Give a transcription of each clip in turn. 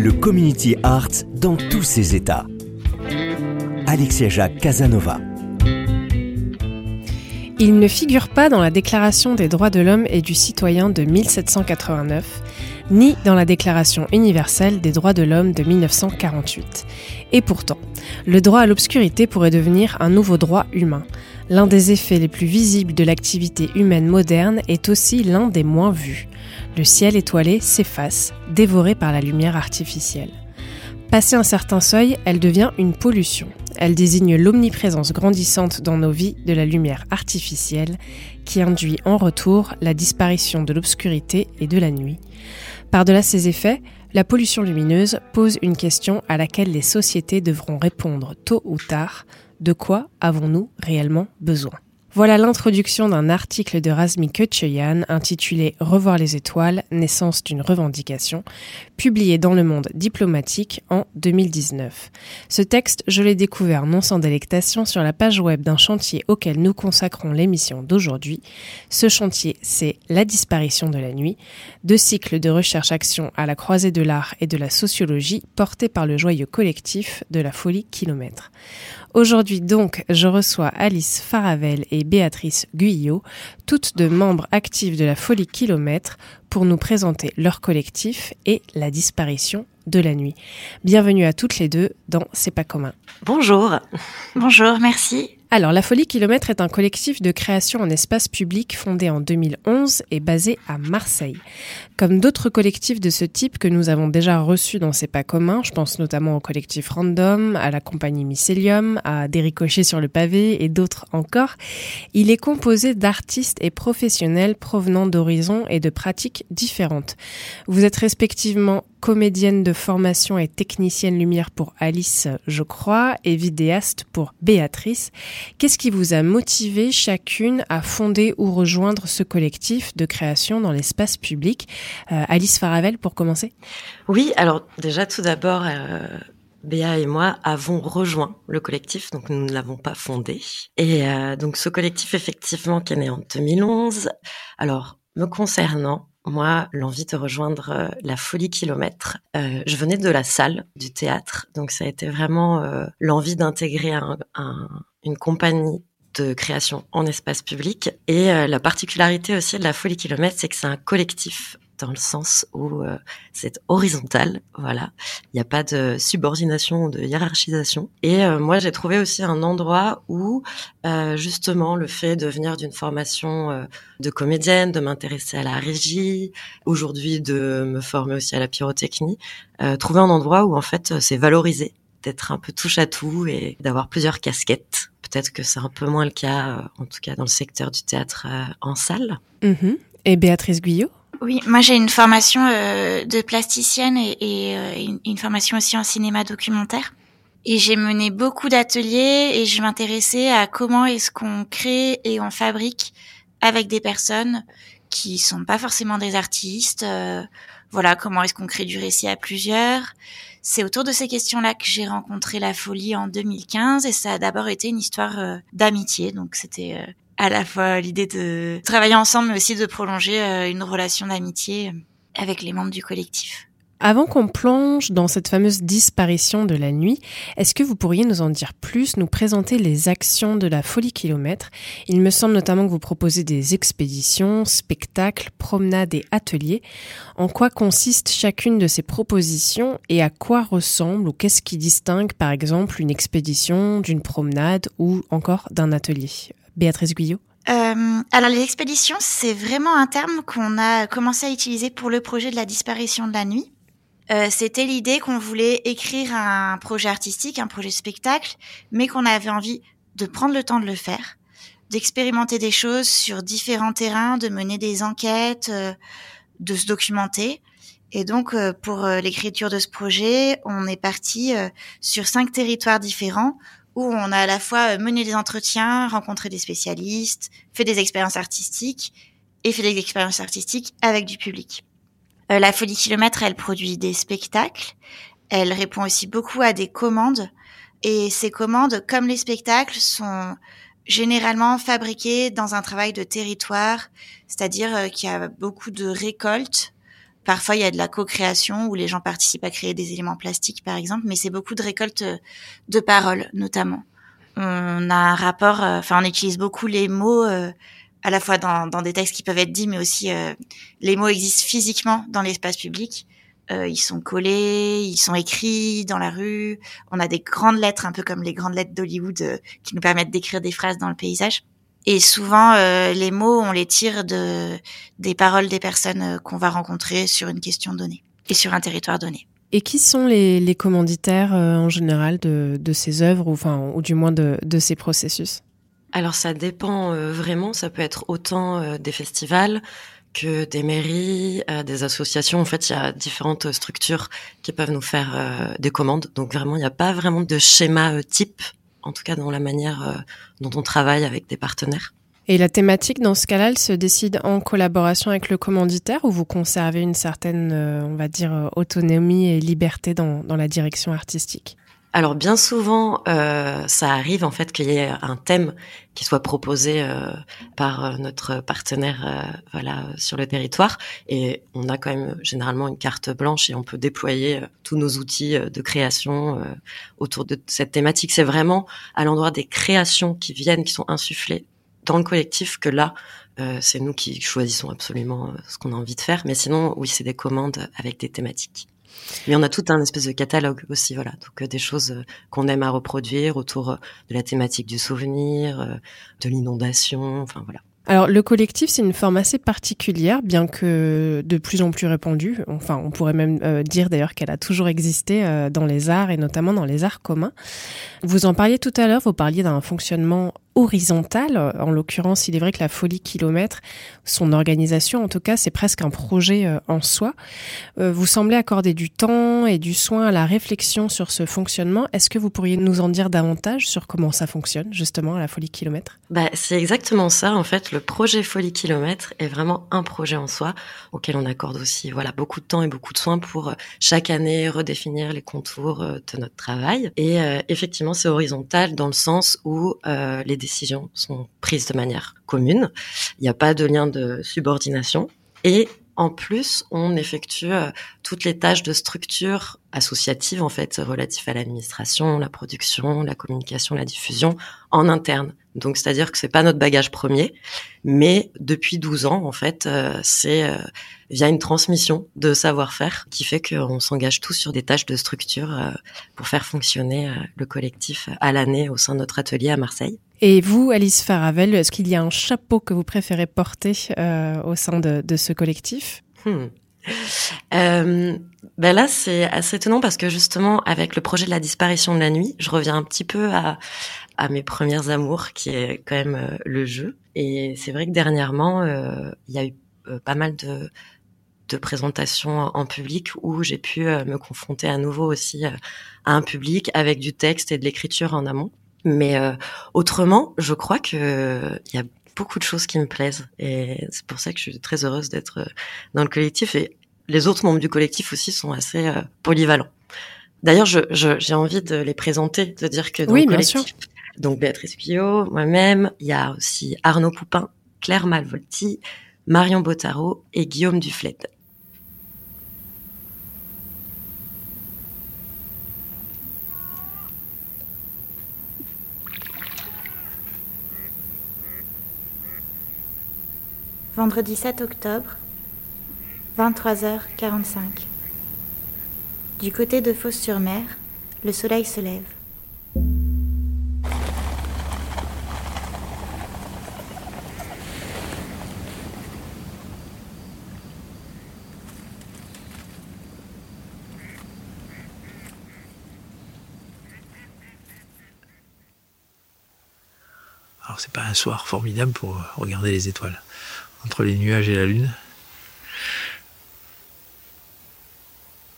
le community art dans tous ses états. Alexia Jacques Casanova. Il ne figure pas dans la Déclaration des droits de l'homme et du citoyen de 1789, ni dans la Déclaration universelle des droits de l'homme de 1948. Et pourtant, le droit à l'obscurité pourrait devenir un nouveau droit humain. L'un des effets les plus visibles de l'activité humaine moderne est aussi l'un des moins vus le ciel étoilé s'efface, dévoré par la lumière artificielle. Passé un certain seuil, elle devient une pollution. Elle désigne l'omniprésence grandissante dans nos vies de la lumière artificielle qui induit en retour la disparition de l'obscurité et de la nuit. Par-delà ces effets, la pollution lumineuse pose une question à laquelle les sociétés devront répondre tôt ou tard. De quoi avons-nous réellement besoin? Voilà l'introduction d'un article de Razmi Kötcheyan intitulé Revoir les étoiles, naissance d'une revendication, publié dans le monde diplomatique en 2019. Ce texte, je l'ai découvert non sans délectation sur la page web d'un chantier auquel nous consacrons l'émission d'aujourd'hui. Ce chantier, c'est La disparition de la nuit, deux cycles de recherche-action à la croisée de l'art et de la sociologie portés par le joyeux collectif de la folie kilomètre. Aujourd'hui donc, je reçois Alice Faravel et Béatrice Guyot, toutes deux membres actifs de la Folie Kilomètre, pour nous présenter leur collectif et la disparition de la nuit. Bienvenue à toutes les deux dans C'est pas commun. Bonjour. Bonjour, merci. Alors, La Folie Kilomètre est un collectif de création en espace public fondé en 2011 et basé à Marseille. Comme d'autres collectifs de ce type que nous avons déjà reçus dans C'est pas commun, je pense notamment au collectif Random, à la compagnie Mycelium, à Des sur le pavé et d'autres encore, il est composé d'artistes et professionnels provenant d'horizons et de pratiques différentes. Vous êtes respectivement comédienne de formation et technicienne lumière pour Alice, je crois, et vidéaste pour Béatrice. Qu'est-ce qui vous a motivé chacune à fonder ou rejoindre ce collectif de création dans l'espace public euh, Alice Faravel, pour commencer Oui, alors déjà tout d'abord, euh, Béa et moi avons rejoint le collectif, donc nous ne l'avons pas fondé. Et euh, donc ce collectif, effectivement, qui est né en 2011. Alors, me concernant, moi, l'envie de rejoindre euh, la folie kilomètre. Euh, je venais de la salle du théâtre, donc ça a été vraiment euh, l'envie d'intégrer une compagnie de création en espace public. Et la particularité aussi de la folie kilomètre, c'est que c'est un collectif dans le sens où euh, c'est horizontal, voilà. Il n'y a pas de subordination ou de hiérarchisation. Et euh, moi, j'ai trouvé aussi un endroit où euh, justement le fait de venir d'une formation de comédienne, de m'intéresser à la régie, aujourd'hui de me former aussi à la pyrotechnie, trouver un endroit où en fait c'est valorisé d'être un peu touche à tout et d'avoir plusieurs casquettes. Peut-être que c'est un peu moins le cas, en tout cas dans le secteur du théâtre en salle. Mm-hmm. Et Béatrice Guyot? Oui, moi j'ai une formation euh, de plasticienne et, et euh, une, formation aussi en cinéma documentaire. Et j'ai mené beaucoup d'ateliers et je m'intéressais à comment est-ce qu'on crée et on fabrique avec des personnes qui sont pas forcément des artistes. Euh, voilà, comment est-ce qu'on crée du récit à plusieurs. C'est autour de ces questions-là que j'ai rencontré la folie en 2015 et ça a d'abord été une histoire d'amitié. Donc c'était à la fois l'idée de travailler ensemble, mais aussi de prolonger euh, une relation d'amitié avec les membres du collectif. Avant qu'on plonge dans cette fameuse disparition de la nuit, est-ce que vous pourriez nous en dire plus, nous présenter les actions de la Folie Kilomètre? Il me semble notamment que vous proposez des expéditions, spectacles, promenades et ateliers. En quoi consiste chacune de ces propositions et à quoi ressemble ou qu'est-ce qui distingue par exemple une expédition d'une promenade ou encore d'un atelier? Béatrice Guyot euh, alors les expéditions, c'est vraiment un terme qu'on a commencé à utiliser pour le projet de la disparition de la nuit. Euh, c'était l'idée qu'on voulait écrire un projet artistique, un projet spectacle, mais qu'on avait envie de prendre le temps de le faire, d'expérimenter des choses sur différents terrains, de mener des enquêtes, euh, de se documenter. Et donc, euh, pour l'écriture de ce projet, on est parti sur cinq territoires différents où on a à la fois mené des entretiens, rencontré des spécialistes, fait des expériences artistiques et fait des expériences artistiques avec du public. Euh, la Folie Kilomètre, elle produit des spectacles. Elle répond aussi beaucoup à des commandes. Et ces commandes, comme les spectacles, sont généralement fabriquées dans un travail de territoire, c'est-à-dire euh, qu'il y a beaucoup de récoltes. Parfois, il y a de la co-création où les gens participent à créer des éléments plastiques, par exemple, mais c'est beaucoup de récoltes de paroles, notamment. On a un rapport, euh, enfin, on utilise beaucoup les mots à la fois dans, dans, des textes qui peuvent être dits, mais aussi euh, les mots existent physiquement dans l'espace public. Euh, ils sont collés, ils sont écrits dans la rue. On a des grandes lettres, un peu comme les grandes lettres d'Hollywood, euh, qui nous permettent d'écrire des phrases dans le paysage. Et souvent, euh, les mots, on les tire de des paroles des personnes qu'on va rencontrer sur une question donnée et sur un territoire donné. Et qui sont les, les commanditaires en général de, de ces œuvres, ou, enfin, ou du moins de, de ces processus? Alors ça dépend euh, vraiment, ça peut être autant euh, des festivals que des mairies, euh, des associations. En fait, il y a différentes structures qui peuvent nous faire des commandes. Donc vraiment, il n'y a pas vraiment de schéma type, en tout cas dans la manière dont on travaille avec des partenaires. Et la thématique, dans ce cas-là, elle se décide en collaboration avec le commanditaire ou vous conservez une certaine, on va dire, autonomie et liberté dans, dans la direction artistique? Alors bien souvent, euh, ça arrive en fait qu'il y ait un thème qui soit proposé euh, par euh, notre partenaire, euh, voilà, sur le territoire, et on a quand même généralement une carte blanche et on peut déployer euh, tous nos outils de création autour de cette thématique. C'est vraiment à l'endroit des créations qui viennent, qui sont insufflées dans le collectif que là, c'est nous qui choisissons absolument ce qu'on a envie de faire. Mais sinon, oui, c'est des commandes avec des thématiques. Mais on a tout un espèce de catalogue aussi, voilà. Donc euh, des choses euh, qu'on aime à reproduire autour euh, de la thématique du souvenir, de l'inondation, enfin voilà. Alors le collectif, c'est une forme assez particulière, bien que de plus en plus répandue. Enfin, on pourrait même dire d'ailleurs qu'elle a toujours existé dans les arts et notamment dans les arts communs. Vous en parliez tout à l'heure, vous parliez d'un fonctionnement horizontale. En l'occurrence, il est vrai que la folie kilomètre, son organisation en tout cas, c'est presque un projet euh, en soi. Euh, vous semblez accorder du temps et du soin à la réflexion sur ce fonctionnement. Est-ce que vous pourriez nous en dire davantage sur comment ça fonctionne justement à la folie kilomètre? Bah, C'est exactement ça. En fait, le projet folie kilomètre est vraiment un projet en soi auquel on accorde aussi voilà beaucoup de temps et beaucoup de soins pour euh, chaque année redéfinir les contours de notre travail. Et effectivement, c'est horizontal dans le sens où les décisions sont prises de manière commune. Il n'y a pas de lien de subordination. Et en plus, on effectue euh, toutes les tâches de structure associative, en fait, relatives à l'administration, la production, la communication, la diffusion, en interne. Donc, c'est-à-dire que c'est pas notre bagage premier, mais depuis 12 ans, en fait, euh, c'est euh, via une transmission de savoir-faire qui fait qu'on s'engage tous sur des tâches de structure pour faire fonctionner le collectif à l'année au sein de notre atelier à Marseille. Et vous, Alice Faravel, est-ce qu'il y a un chapeau que vous préférez porter euh, au sein de, de ce collectif? Hmm. euh, ben là, c'est assez étonnant parce que justement, avec le projet de la disparition de la nuit, je reviens un petit peu à, à mes premières amours, qui est quand même euh, le jeu. Et c'est vrai que dernièrement, euh, il y a eu euh, pas mal de, de présentations en public où j'ai pu me confronter à nouveau aussi à un public avec du texte et de l'écriture en amont. Mais euh, autrement, je crois que il y a beaucoup de choses qui me plaisent et c'est pour ça que je suis très heureuse d'être euh, dans le collectif et les autres membres du collectif aussi sont assez euh, polyvalents. D'ailleurs, j'ai je, envie de les présenter, de dire que dans oui, le collectif, bien sûr. donc Béatrice Pillot, moi-même, il y a aussi Arnaud Poupin, Claire Malvolti, Marion Bottaro et Guillaume Duflette. Vendredi 7 octobre, 23h45. Du côté de Fos-sur-Mer, le soleil se lève. Alors c'est pas un soir formidable pour regarder les étoiles entre les nuages et la lune.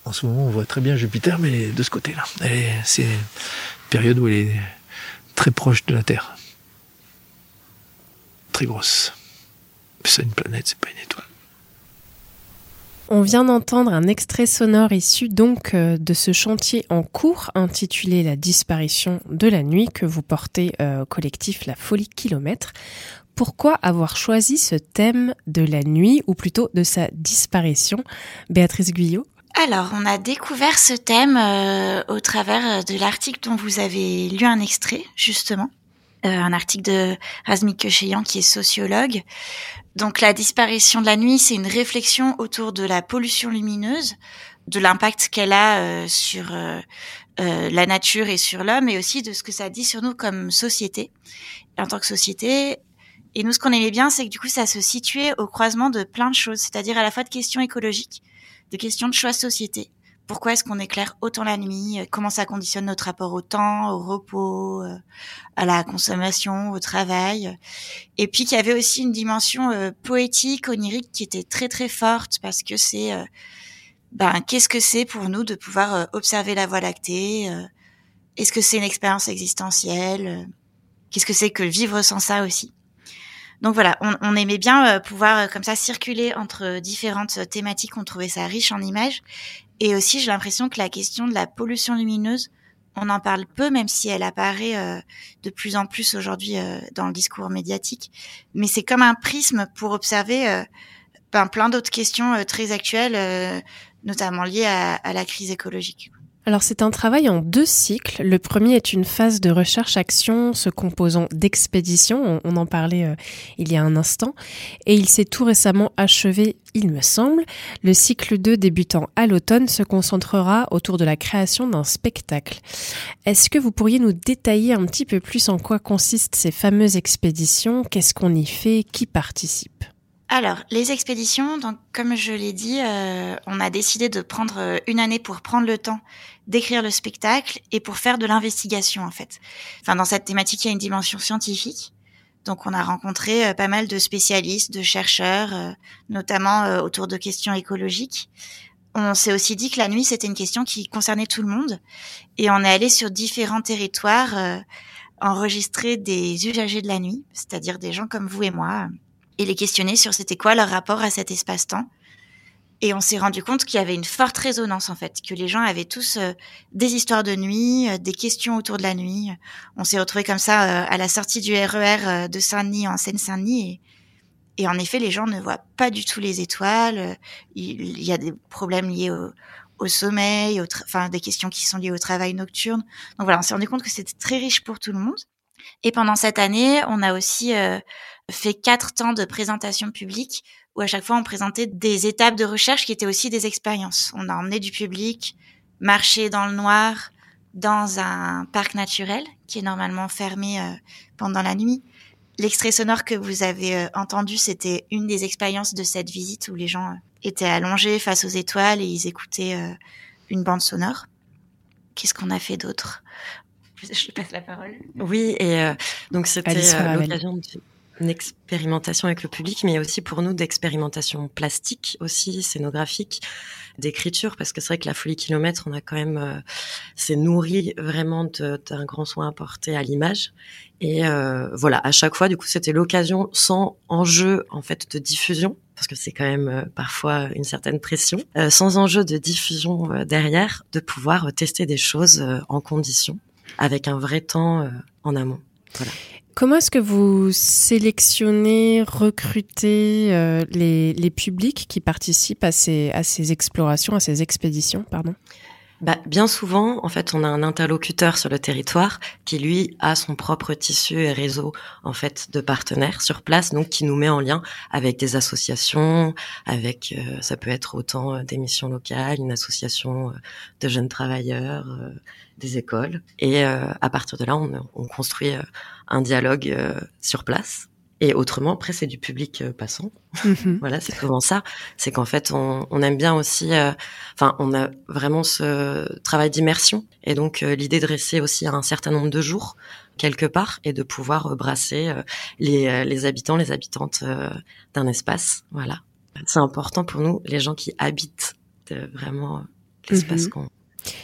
En ce moment, on voit très bien Jupiter, mais de ce côté-là. C'est une période où elle est très proche de la Terre. Très grosse. C'est une planète, c'est pas une étoile. On vient d'entendre un extrait sonore issu donc euh, de ce chantier en cours intitulé La disparition de la nuit que vous portez euh, au collectif La Folie Kilomètre. Pourquoi avoir choisi ce thème de la nuit ou plutôt de sa disparition? Béatrice Guyot alors, on a découvert ce thème euh, au travers de l'article dont vous avez lu un extrait, justement. Un article de Razmik Kecheyan, qui est sociologue, donc la disparition de la nuit, c'est une réflexion autour de la pollution lumineuse, de l'impact qu'elle a euh, sur euh, euh, la nature et sur l'homme, et aussi de ce que ça dit sur nous comme société. en tant que société, et nous ce qu'on aimait bien, c'est que du coup ça se situait au croisement de plein de choses, c'est-à-dire à la fois de questions écologiques, de questions de choix société, pourquoi est-ce qu'on éclaire autant la nuit euh, Comment ça conditionne notre rapport au temps, au repos, euh, à la consommation, au travail. Et puis qu'il y avait aussi une dimension euh, poétique, onirique qui était très très forte parce que c'est ben qu'est-ce que c'est pour nous de pouvoir observer la Voie lactée Est-ce que c'est une expérience existentielle Qu'est-ce que c'est que vivre sans ça aussi? Donc voilà, on, on aimait bien pouvoir comme ça circuler entre différentes thématiques. On trouvait ça riche en images et aussi, j'ai l'impression que la question de la pollution lumineuse, on en parle peu, même si elle apparaît euh, de plus en plus aujourd'hui euh, dans le discours médiatique. Mais c'est comme un prisme pour observer euh, ben, plein d'autres questions très actuelles, notamment liées à la crise écologique. Alors c'est un travail en deux cycles. Le premier est une phase de recherche-action se composant d'expéditions, on, en parlait euh, il y a un instant, et il s'est tout récemment achevé, il me semble. Le cycle 2 débutant à l'automne se concentrera autour de la création d'un spectacle. Est-ce que vous pourriez nous détailler un petit peu plus en quoi consistent ces fameuses expéditions? Qu'est-ce qu'on y fait? Qui participe? Alors, les expéditions, donc comme je l'ai dit, euh, on a décidé de prendre euh, une année pour prendre le temps d'écrire le spectacle et pour faire de l'investigation en fait. Enfin, dans cette thématique, il y a une dimension scientifique. Donc, on a rencontré euh, pas mal de spécialistes, de chercheurs, notamment autour de questions écologiques. On s'est aussi dit que la nuit, c'était une question qui concernait tout le monde. Et on est allé sur différents territoires enregistrer des usagers de la nuit, c'est-à-dire des gens comme vous et moi, et les questionner sur c'était quoi leur rapport à cet espace-temps. Et on s'est rendu compte qu'il y avait une forte résonance en fait, que les gens avaient tous euh, des histoires de nuit, euh, des questions autour de la nuit. On s'est retrouvés comme ça euh, à la sortie du RER e de Saint-Denis en Seine-Saint-Denis et, en effet les gens ne voient pas du tout les étoiles. Il, y a des problèmes liés au, sommeil, enfin des questions qui sont liées au travail nocturne. Donc voilà, on s'est rendu compte que c'était très riche pour tout le monde. Et pendant cette année, on a aussi fait quatre temps de présentation publique où à chaque fois on présentait des étapes de recherche qui étaient aussi des expériences. On a emmené du public, marché dans le noir, dans un parc naturel qui est normalement fermé euh, pendant la nuit. L'extrait sonore que vous avez euh, entendu, c'était une des expériences de cette visite où les gens euh, étaient allongés face aux étoiles et ils écoutaient une bande sonore. Qu'est-ce qu'on a fait d'autre? Je passe la parole. Oui, et donc c'était l'occasion de une expérimentation avec le public, mais aussi pour nous d'expérimentation plastique aussi, scénographique, d'écriture, parce que c'est vrai que la folie kilomètre, on a quand même, euh, c'est nourri vraiment d'un grand soin apporté à l'image. Et euh, voilà, à chaque fois, du coup, c'était l'occasion, sans enjeu en fait de diffusion, parce que c'est quand même euh, parfois une certaine pression, sans enjeu de diffusion derrière, de pouvoir tester des choses en condition, avec un vrai temps en amont. Voilà. Comment est-ce que vous sélectionnez, recrutez euh, les, les, publics qui participent à ces, à ces explorations, à ces expéditions, pardon? Bah, Bien souvent, en fait, on a un interlocuteur sur le territoire qui, lui, a son propre tissu et réseau en fait de partenaires sur place, donc qui nous met en lien avec des associations, avec euh, ça peut être autant euh, des missions locales, une association euh, de jeunes travailleurs, des écoles, et à partir de là, on, on construit un dialogue sur place et autrement, après, c'est du public euh, passant. Mhm. voilà, c'est comment ça. C'est qu'en fait, on, on, aime bien aussi. Euh, enfin, on a vraiment ce travail d'immersion, et donc euh, l'idée de rester aussi un certain nombre de jours quelque part et de pouvoir brasser les, les habitants, les habitantes d'un espace. Voilà, c'est important pour nous, les gens qui habitent vraiment l'espace mhm. qu'on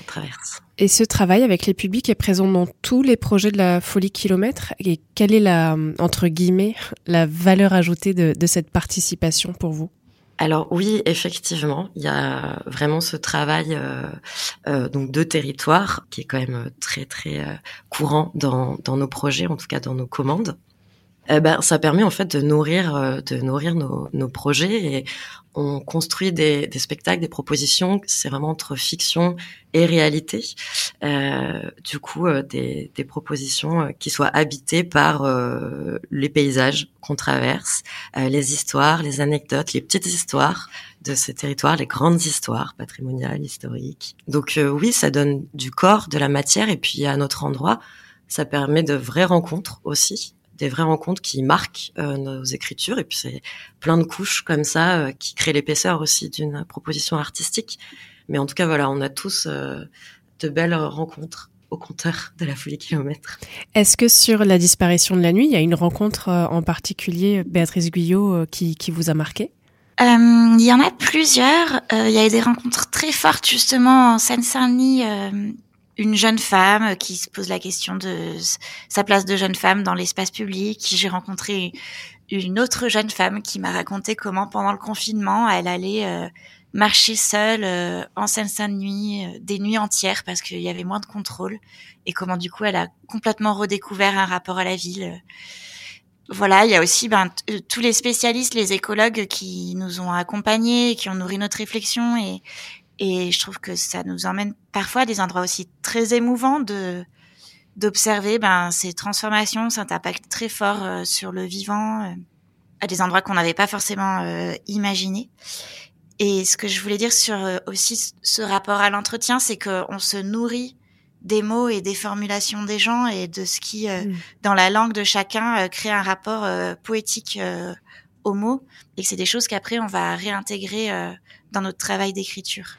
traverse. Et ce travail avec les publics est présent dans tous les projets de la Folie Kilomètre? Et quelle est la, entre guillemets, la valeur ajoutée de, de cette participation pour vous? Alors oui, effectivement, il y a vraiment ce travail euh, euh, donc de territoire qui est quand même très très euh, courant dans, dans nos projets, en tout cas dans nos commandes. Eh ben, ça permet en fait de nourrir, euh, de nourrir nos, nos projets et on construit des, des spectacles, des propositions. C'est vraiment entre fiction et réalité. Euh, du coup, euh, des, des, propositions euh, qui soient habitées par les paysages qu'on traverse, les histoires, les anecdotes, les petites histoires de ce territoire, les grandes histoires patrimoniales, historiques. Donc oui, ça donne du corps, de la matière, et puis à notre endroit, ça permet de vraies rencontres aussi des vraies rencontres qui marquent euh, nos écritures. Et puis c'est plein de couches comme ça euh, qui créent l'épaisseur aussi d'une proposition artistique. Mais en tout cas, voilà, on a tous euh, de belles rencontres au compteur de la folie kilomètre. Est-ce que sur la disparition de la nuit, il y a une rencontre en particulier, Béatrice Guyot, qui, qui vous a marqué? Il y en a plusieurs. il y a eu des rencontres très fortes justement en Seine-Saint-Denis une jeune femme qui se pose la question de sa place de jeune femme dans l'espace public. J'ai rencontré une autre jeune femme qui m'a raconté comment pendant le confinement, elle allait euh, marcher seule euh, en Seine-Saint-Denis euh, des nuits entières parce qu'il y avait moins de contrôle et comment du coup elle a complètement redécouvert un rapport à la ville. Voilà, il y a aussi ben, tous les spécialistes, les écologues qui nous ont accompagnés, qui ont nourri notre réflexion et, et je trouve que ça nous emmène parfois à des endroits aussi très émouvants de d'observer ben, ces transformations, cet impact très fort euh, sur le vivant, euh, à des endroits qu'on n'avait pas forcément euh, imaginés. Et ce que je voulais dire sur aussi ce rapport à l'entretien, c'est qu'on se nourrit des mots et des formulations des gens et de ce qui, mm. dans la langue de chacun, crée un rapport poétique aux mots. Et que c'est des choses qu'après on va réintégrer dans notre travail d'écriture.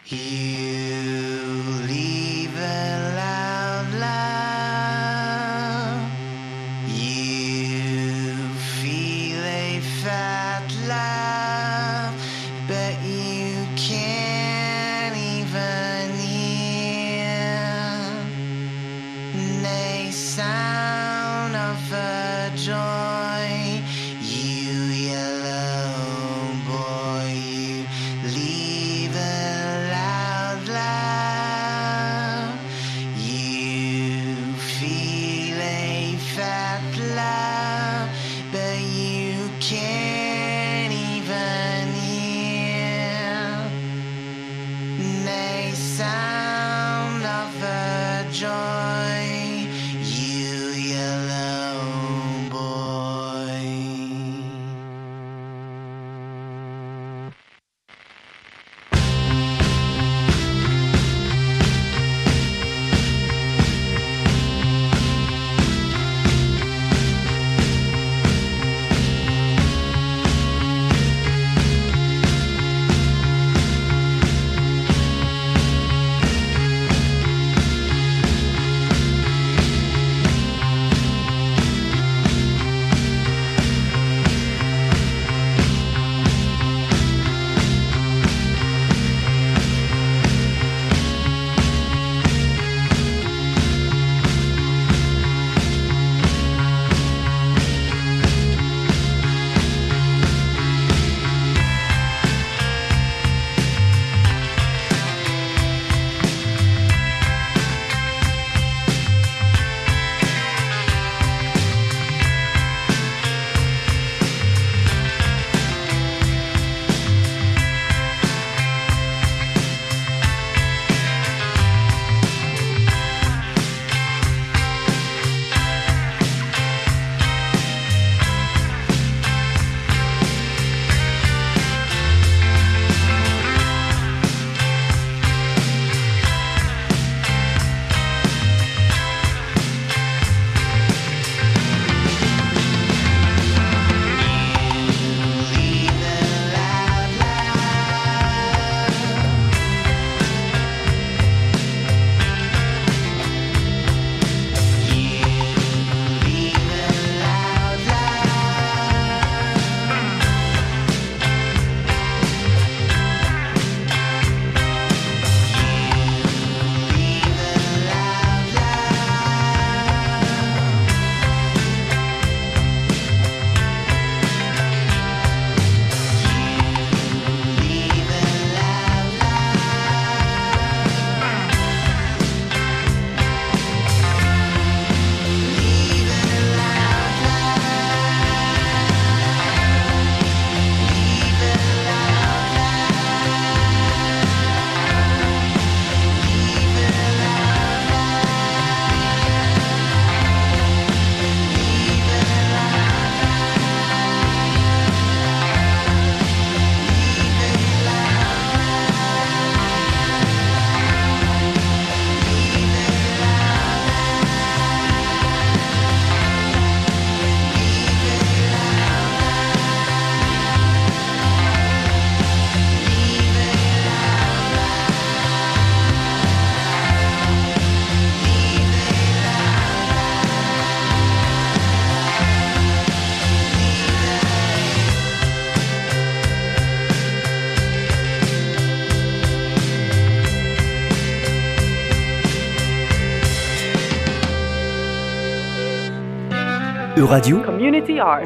Euradio, Community Art.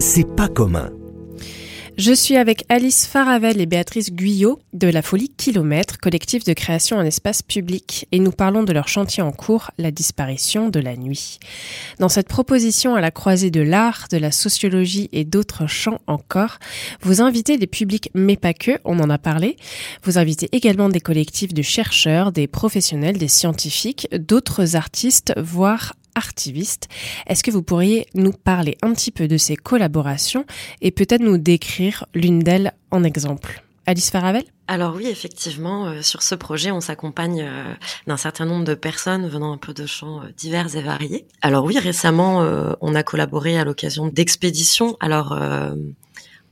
c'est pas commun. Je suis avec Alice Faravel et Béatrice Guyot de la Folie Kilomètre, collectif de création en espace public, et nous parlons de leur chantier en cours, la disparition de la nuit. Dans cette proposition à la croisée de l'art, de la sociologie et d'autres champs encore, vous invitez des publics, mais pas que, on en a parlé. Vous invitez également des collectifs de chercheurs, des professionnels, des scientifiques, d'autres artistes, voire artivistes. Est-ce que vous pourriez nous parler un petit peu de ces collaborations et peut-être nous décrire l'une d'elles en exemple? Alice Faravel? Alors oui, effectivement, euh, sur ce projet, on s'accompagne euh, d'un certain nombre de personnes venant un peu de champs euh, divers et variés. Alors oui, récemment, euh, on a collaboré à l'occasion d'expéditions. Alors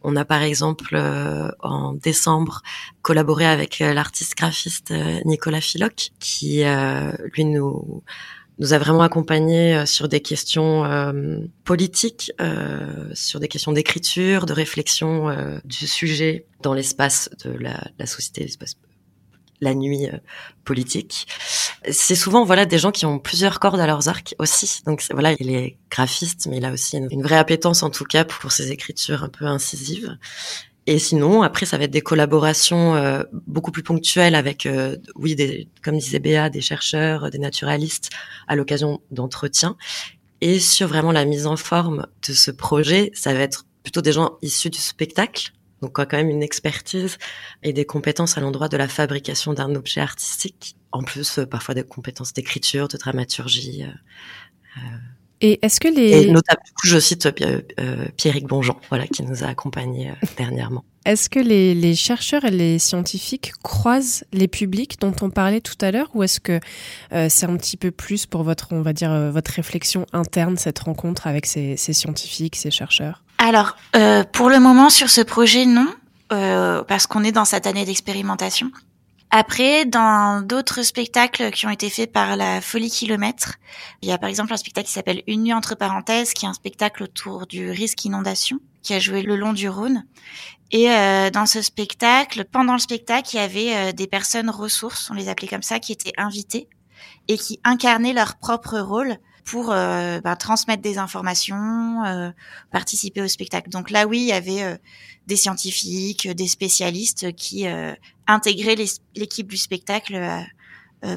on a par exemple en décembre collaboré avec l'artiste graphiste Nicolas Filoc, qui lui nous nous a vraiment accompagnés euh, sur des questions euh, politiques, euh, sur des questions d'écriture, de réflexion euh, du sujet dans l'espace de la, la société, l'espace la nuit euh, politique. C'est souvent voilà des gens qui ont plusieurs cordes à leurs arcs aussi. Donc voilà, il est graphiste, mais il a aussi une, une vraie appétence en tout cas pour ses écritures un peu incisives. Et sinon, après, ça va être des collaborations euh, beaucoup plus ponctuelles avec, euh, oui, des, comme disait Béa, des chercheurs, des naturalistes, à l'occasion d'entretiens. Et sur vraiment la mise en forme de ce projet, ça va être plutôt des gens issus du spectacle, donc quand même une expertise et des compétences à l'endroit de la fabrication d'un objet artistique. En plus, euh, parfois des compétences d'écriture, de dramaturgie. euh, Et est-ce que Et les notamment, du coup, je cite euh, euh, Pierrick Bonjean, voilà, qui nous a accompagnés euh, dernièrement. est-ce que les, les chercheurs et les scientifiques croisent les publics dont on parlait tout à l'heure ou est-ce que euh, c'est un petit peu plus pour votre on va dire euh, votre réflexion interne cette rencontre avec ces, ces scientifiques, ces chercheurs? Alors, euh, pour le moment, sur ce projet, non, euh, parce qu'on est dans cette année d'expérimentation. Après, dans d'autres spectacles qui ont été faits par la Folie Kilomètre, il y a par exemple un spectacle qui s'appelle Une nuit entre parenthèses, qui est un spectacle autour du risque inondation, qui a joué le long du Rhône. Et euh, dans ce spectacle, pendant le spectacle, il y avait euh, des personnes ressources, on les appelait comme ça, qui étaient invitées et qui incarnaient leur propre rôle pour euh, ben, transmettre des informations, euh, participer au spectacle. Donc là, oui, il y avait euh, des scientifiques, des spécialistes qui intégraient l'équipe du spectacle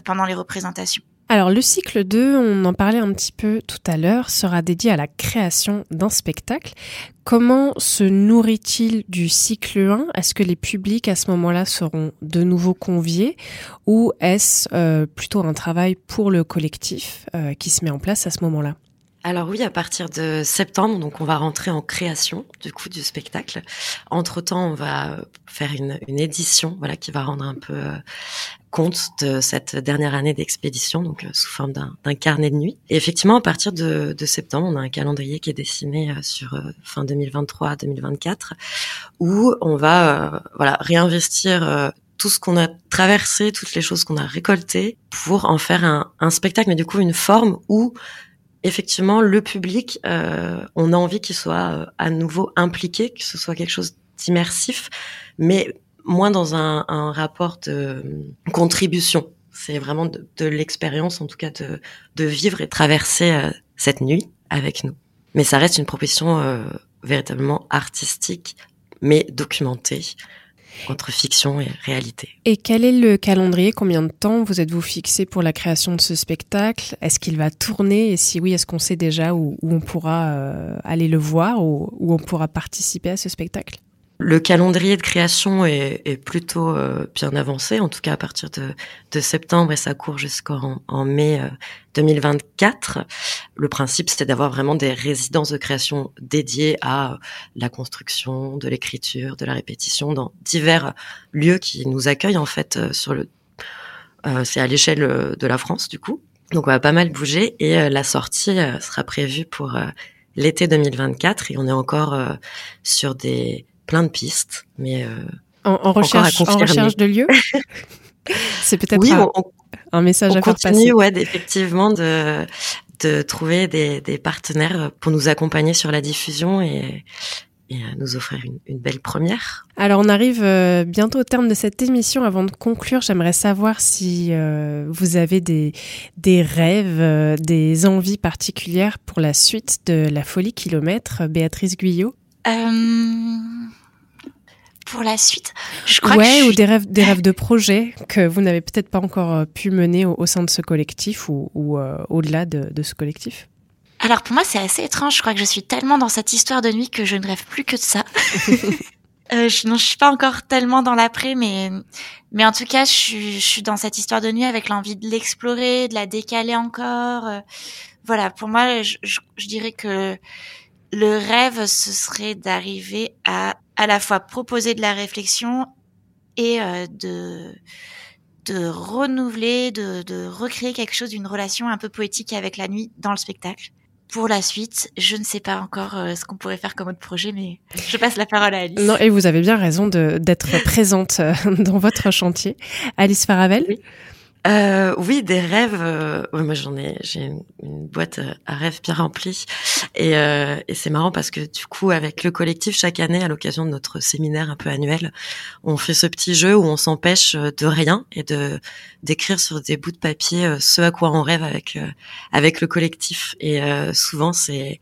pendant les représentations. Alors le cycle 2, on en parlait un petit peu tout à l'heure, sera dédié à la création d'un spectacle. Comment se nourrit-il du cycle 1 Est-ce que les publics à ce moment-là seront de nouveau conviés? Ou est-ce euh, plutôt un travail pour le collectif euh, qui se met en place à ce moment-là? Alors oui, à partir de septembre, donc on va rentrer en création du coup du spectacle. Entre temps, on va faire une, une édition, voilà, qui va rendre un peu euh, compte de cette dernière année d'expédition, donc euh, sous forme d'un carnet de nuit. Et effectivement, à partir de, de septembre, on a un calendrier qui est dessiné euh, sur fin 2023-2024, où on va voilà réinvestir. tout ce qu'on a traversé, toutes les choses qu'on a récoltées pour en faire un, un spectacle, mais du coup une forme où effectivement, le public, euh, on a envie qu'il soit euh, à nouveau impliqué, que ce soit quelque chose d'immersif, mais moins dans un, un rapport de euh, contribution. C'est vraiment de, de l'expérience, en tout cas, de, de vivre et traverser euh, cette nuit avec nous. Mais ça reste une proposition euh, véritablement artistique, mais documentée entre fiction et réalité. Et quel est le calendrier? Combien de temps vous êtes-vous fixé pour la création de ce spectacle? Est-ce qu'il va tourner? Et si oui, est-ce qu'on sait déjà où, on pourra euh, aller le voir ou où on pourra participer à ce spectacle? Le calendrier de création est, est plutôt euh, bien avancé, en tout cas à partir de, de septembre et ça court jusqu'en en mai euh, 2024. Le principe, c'était d'avoir vraiment des résidences de création dédiées à euh, la construction, de l'écriture, de la répétition dans divers lieux qui nous accueillent en fait euh, sur le. euh, C'est à l'échelle de la France du coup. Donc on va pas mal bouger et la sortie sera prévue pour l'été 2024 et on est encore sur des plein de pistes, mais euh, En, en recherche, en confirmer. recherche de lieu C'est peut-être oui, un, on, un message on à faire continue, passer. ouais, effectivement, de de trouver des, des partenaires pour nous accompagner sur la diffusion et et nous offrir une, belle première. Alors on arrive bientôt au terme de cette émission. Avant de conclure, j'aimerais savoir si vous avez des, des rêves, des envies particulières pour la suite de la folie kilomètre, Béatrice Guyot pour la suite. Je crois ouais, ou des rêves, des rêves de projet que vous n'avez peut-être pas encore euh, pu mener au, sein de ce collectif ou, ou euh, au-delà de, de, ce collectif? Alors pour moi, c'est assez étrange. Je crois que je suis tellement dans cette histoire de nuit que je ne rêve plus que de ça. euh, je, non, je suis pas encore tellement dans l'après, mais mais en tout cas, je suis, je suis dans cette histoire de nuit avec l'envie de l'explorer, de la décaler encore. Euh, voilà, pour moi, je, je, je dirais que le rêve, ce serait d'arriver à à la fois proposer de la réflexion et euh, de de renouveler, de, de recréer quelque chose d'une relation un peu poétique avec la nuit dans le spectacle. Pour la suite, je ne sais pas encore euh, ce qu'on pourrait faire comme autre projet, mais je passe la parole à Alice. Non, et vous avez bien raison d'être présente euh, dans votre chantier. Alice Faravel? Oui. Euh, oui, des rêves. Euh, moi, j'en ai. J'ai une, boîte euh, à rêves bien remplie, et, euh, et c'est marrant parce que du coup, avec le collectif, chaque année, à l'occasion de notre séminaire un peu annuel, on fait ce petit jeu où on s'empêche de rien et de d'écrire sur des bouts de papier ce à quoi on rêve avec avec le collectif. Et souvent, c'est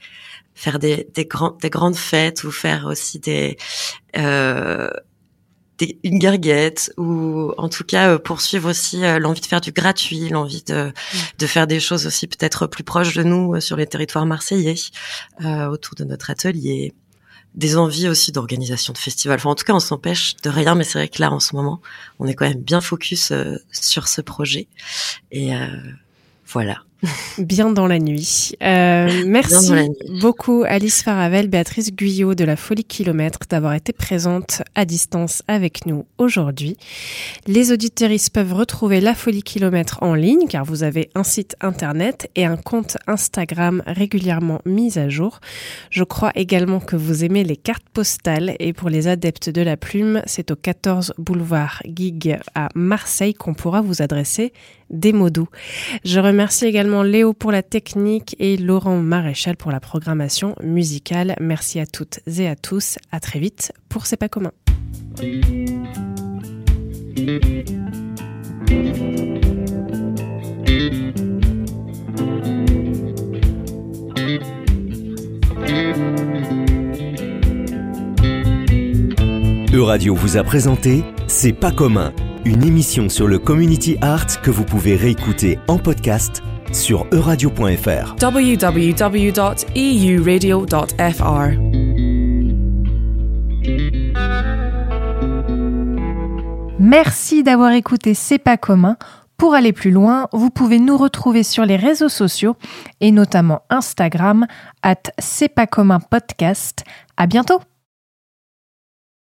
faire des des, des grandes fêtes ou faire aussi des euh, une guerguette ou en tout cas euh, poursuivre aussi euh, l'envie de faire du gratuit, l'envie de, mm. de faire des choses aussi peut-être plus proches de nous euh, sur les territoires marseillais, autour de notre atelier, des envies aussi d'organisation de festivals. Enfin, en tout cas, on s'empêche de rien, mais c'est vrai que là, en ce moment, on est quand même bien focus sur ce projet. Et voilà. Bien dans la nuit. Euh, merci beaucoup Alice Faravel, Béatrice Guyot de la Folie Kilomètre d'avoir été présente à distance avec nous aujourd'hui. Les auditeuristes peuvent retrouver la Folie Kilomètre en ligne car vous avez un site internet et un compte Instagram régulièrement mis à jour. Je crois également que vous aimez les cartes postales et pour les adeptes de la plume, c'est au 14 boulevard Gig à Marseille qu'on pourra vous adresser des mots doux. Je remercie Léo pour la technique et Laurent Maréchal pour la programmation musicale. Merci à toutes et à tous. À très vite pour C'est pas commun. Euradio vous a présenté C'est pas commun une émission sur le community art que vous pouvez réécouter en podcast sur euradio.fr. www.euradio.fr. Merci d'avoir écouté C'est pas commun. Pour aller plus loin, vous pouvez nous retrouver sur les réseaux sociaux et notamment Instagram at C'est pas commun podcast. À bientôt!